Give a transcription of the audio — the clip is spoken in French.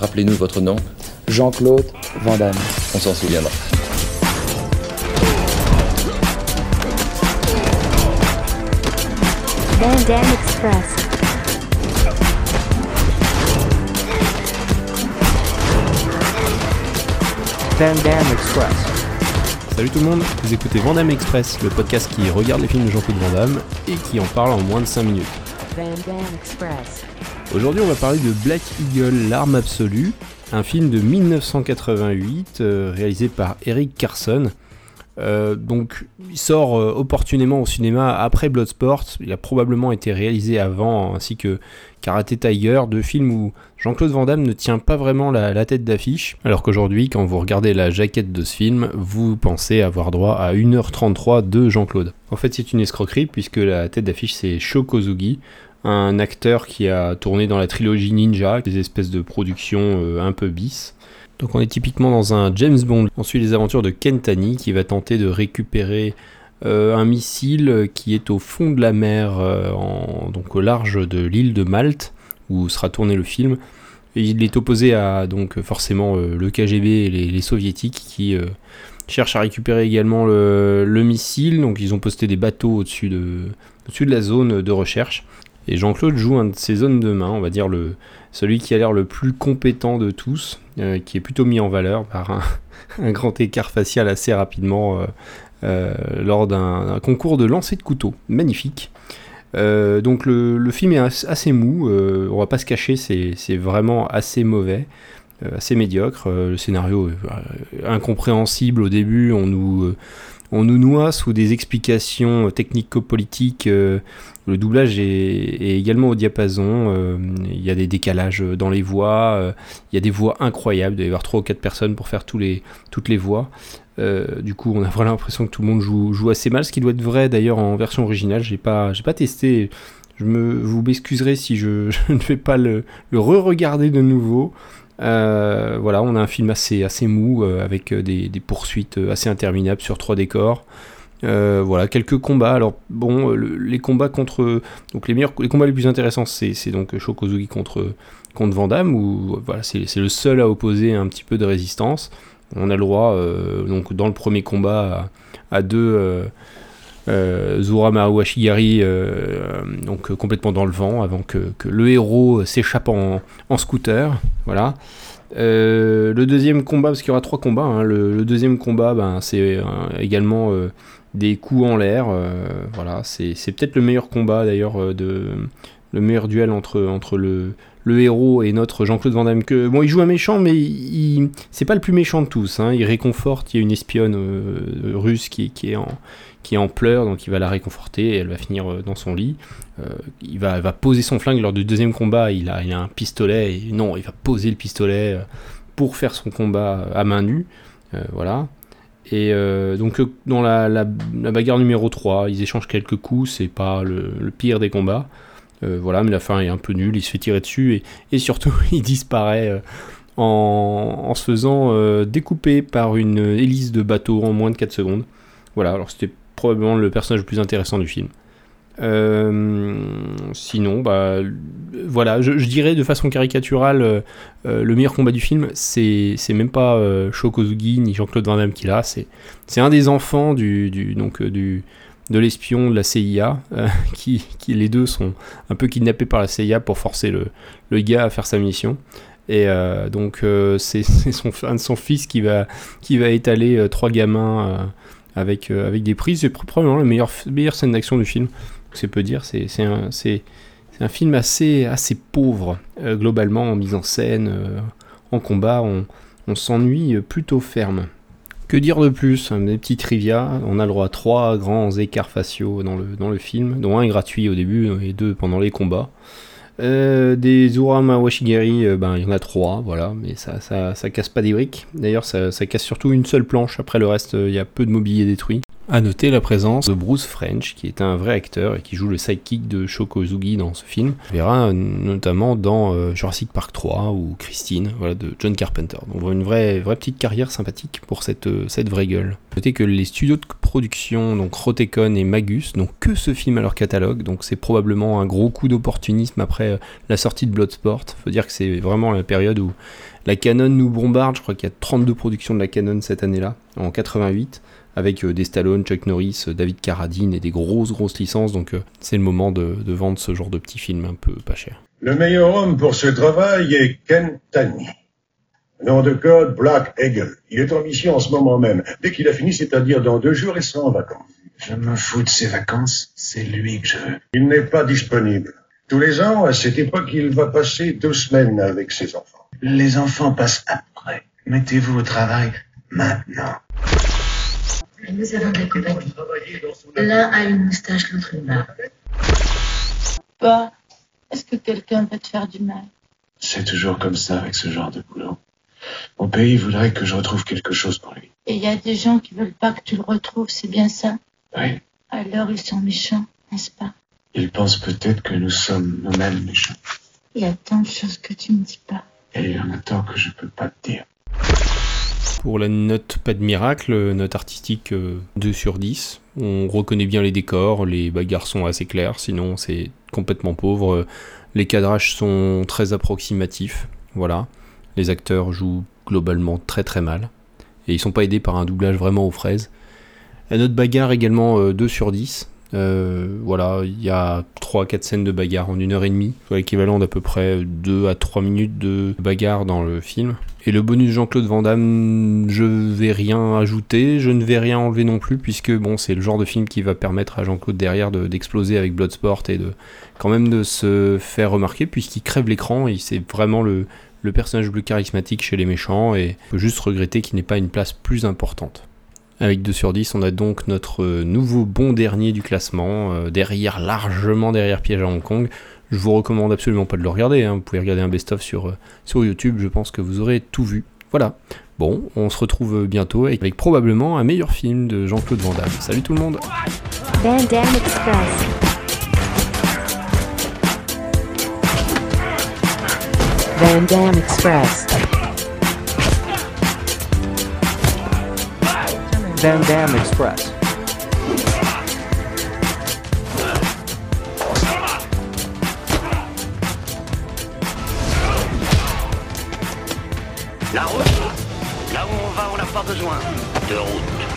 Rappelez-nous votre nom. Jean-Claude Van Damme. On s'en souviendra. Van Damme Express. Van Damme Express. Salut tout le monde, vous écoutez Vandame Express, le podcast qui regarde les films de Jean-Claude Van Damme et qui en parle en moins de 5 minutes. Van Damme Express. Aujourd'hui, on va parler de Black Eagle, l'arme absolue, un film de 1988 euh, réalisé par Eric Carson. Euh, donc, il sort euh, opportunément au cinéma après Bloodsport. Il a probablement été réalisé avant, ainsi que Karate Tiger, deux films où Jean-Claude Van Damme ne tient pas vraiment la, la tête d'affiche. Alors qu'aujourd'hui, quand vous regardez la jaquette de ce film, vous pensez avoir droit à 1h33 de Jean-Claude. En fait, c'est une escroquerie puisque la tête d'affiche c'est Sho Kozugi, un acteur qui a tourné dans la trilogie Ninja, des espèces de productions euh, un peu bis. Donc on est typiquement dans un James Bond. On suit les aventures de Kentani qui va tenter de récupérer euh, un missile qui est au fond de la mer, euh, donc au large de l'île de Malte, où sera tourné le film. Il est opposé à donc forcément le KGB et les, soviétiques qui cherchent à récupérer également le, le missile. Donc ils ont posté des bateaux au-dessus de, au-dessus de la zone de recherche. Et Jean-Claude joue un de ces zones de main, on va dire le, celui qui a l'air le plus compétent de tous, euh, qui est plutôt mis en valeur par un, grand écart facial assez rapidement euh, euh, lors d'un concours de lancer de couteau. Magnifique. Donc le, film est as- assez mou, on va pas se cacher, c'est vraiment assez mauvais, assez médiocre. Le scénario est incompréhensible au début, on nous, on nous noie sous des explications technico-politiques. euh, le doublage est, également au diapason. euh, Il y a des décalages dans les voix. euh, Il y a des voix incroyables. Il doit y avoir 3 ou 4 personnes pour faire toutes les voix. Euh, du coup, on a vraiment l'impression que tout le monde joue, assez mal, ce qui doit être vrai d'ailleurs en version originale. J'ai pas, pas testé. Je me, vous m'excuserez si je, ne vais pas le re-regarder de nouveau. Euh, voilà, on a un film assez, assez mou euh, avec euh, des, poursuites assez interminables sur trois décors. Voilà, quelques combats. Alors bon, le- les combats contre, donc les meilleurs, les combats les plus intéressants, c'est donc Shokozugi contre contre où voilà, c'est le seul à opposer un petit peu de résistance. On a le droit donc dans le premier combat à, deux Zura Maruashigari euh, donc euh, complètement dans le vent avant que, le héros s'échappe en, scooter. Voilà. Euh, le deuxième combat, parce qu'il y aura trois combats, hein, le, deuxième combat, ben, c'est euh, également euh, des coups en l'air. euh, voilà, c'est peut-être le meilleur combat d'ailleurs, euh, de le meilleur duel entre, entre le, le héros et notre Jean-Claude Van Damme. Que, bon, il joue un méchant, mais c'est pas le plus méchant de tous. hein, il réconforte, il y a une espionne euh, russe qui, qui est en, qui est en pleurs, donc il va la réconforter et elle va finir euh, dans son lit. Euh, il, va, va poser son flingue lors du deuxième combat, il a, il a un pistolet, et non, il va poser le pistolet pour faire son combat à main nue. Voilà. Et donc dans la, la- bagarre numéro 3, ils échangent quelques coups, c'est pas le pire des combats. Euh, voilà, mais la fin est un peu nulle, il se fait tirer dessus et, et surtout il disparaît euh, en, en se faisant euh, découper par une hélice de bateau en moins de 4 secondes. Voilà, alors c'était probablement le personnage le plus intéressant du film. Sinon, bah, voilà, je, dirais de façon caricaturale, le meilleur combat du film, c'est même pas Shokozugi ni Jean-Claude Van Damme qui l'a, c'est un des enfants du, du donc du de l'espion de la CIA, euh, qui, qui les deux sont un peu kidnappés par la CIA pour forcer le, le gars à faire sa mission. Et euh, donc euh, c'est son, un de son fils qui va, qui va étaler trois gamins avec, avec des prises. C'est pr- probablement la meilleure, meilleure scène d'action du film. C'est peu dire. C'est un, un film assez, assez pauvre, globalement, en mise en scène, en combat. On, on s'ennuie plutôt ferme. Que dire de plus? Des petits trivia. On a le droit à trois grands écarts faciaux dans le, dans le film, dont un gratuit au début et deux pendant les combats. Euh, des Urama Washigari, euh, ben, il y en a trois, voilà, mais ça, ça, ça casse pas des briques. D'ailleurs, ça, ça casse surtout une seule planche. Après le reste, euh, il y a peu de mobilier détruit. À noter la présence de Bruce French, qui est un vrai acteur et qui joue le sidekick de Shoko Ozugi dans ce film. On verra notamment dans euh, Jurassic Park 3 ou Christine, voilà, de John Carpenter. Donc une vraie, vraie petite carrière sympathique pour cette, euh, cette vraie gueule. Notez que les studios de production, donc Rotecon et Magus, n'ont que ce film à leur catalogue, donc c'est probablement un gros coup d'opportunisme après euh, la sortie de Bloodsport. Faut dire que c'est vraiment la période où la Canon nous bombarde, je crois qu'il y a 32 productions de la Canon cette année-là, en 88 avec euh, des Stallone, Chuck Norris, euh, David Carradine et des grosses grosses licences. Donc euh, c'est le moment de, vendre ce genre de petits films un peu pas cher. Le meilleur homme pour ce travail est Ken Tani. Nom de code Black Eagle. Il est en mission en ce moment même. Dès qu'il a fini, c'est-à-dire dans deux jours, il sera en vacances. Je me fous de ses vacances. C'est lui que je veux. Il n'est pas disponible. Tous les ans, à cette époque, il va passer deux semaines avec ses enfants. Les enfants passent après. Mettez-vous au travail maintenant. Nous avons de la compagnie. L'un a une moustache, l'autre une barbe. Bah, est-ce que quelqu'un peut te faire du mal? C'est toujours comme ça avec ce genre de boulot. Mon pays voudrait que je retrouve quelque chose pour lui. Et il y a des gens qui veulent pas que tu le retrouves, c'est bien ça? Oui. Alors ils sont méchants, n'est-ce pas? Ils pensent peut-être que nous sommes nous-mêmes méchants. Il y a tant de choses que tu ne dis pas. Et il y en a tant que je peux pas te dire. Pour la note pas de miracle, note artistique 2 euh, sur 10. On reconnaît bien les décors, les bagarres sont assez clairs, sinon c'est complètement pauvre. Les cadrages sont très approximatifs, voilà. Les acteurs jouent globalement très très mal. Et ils sont pas aidés par un doublage vraiment aux fraises. La note bagarre également 2 euh, sur 10. Euh, voilà, il y a 3-4 scènes de bagarre en une heure et demie, soit l'équivalent d'à peu près 2 à 3 minutes de bagarre dans le film. Et le bonus Jean-Claude Van Damme, je vais rien ajouter, je ne vais rien enlever non plus, puisque bon, c'est le genre de film qui va permettre à Jean-Claude derrière d'exploser avec Bloodsport et de quand même se faire remarquer, puisqu'il crève l'écran et c'est vraiment le, le personnage le plus charismatique chez les méchants, et on peut juste regretter qu'il n'ait pas une place plus importante. Avec 2 sur 10, on a donc notre euh, nouveau bon dernier du classement, euh, derrière, largement derrière Piège à Hong Kong. Je vous recommande absolument pas de le regarder, hein. vous pouvez regarder un best-of sur, euh, sur YouTube, je pense que vous aurez tout vu. Voilà. Bon, on se retrouve bientôt avec, probablement un meilleur film de Jean-Claude Van Damme. Salut tout le monde. Van Damme Express. La route Là où on va, on n'a pas besoin de route.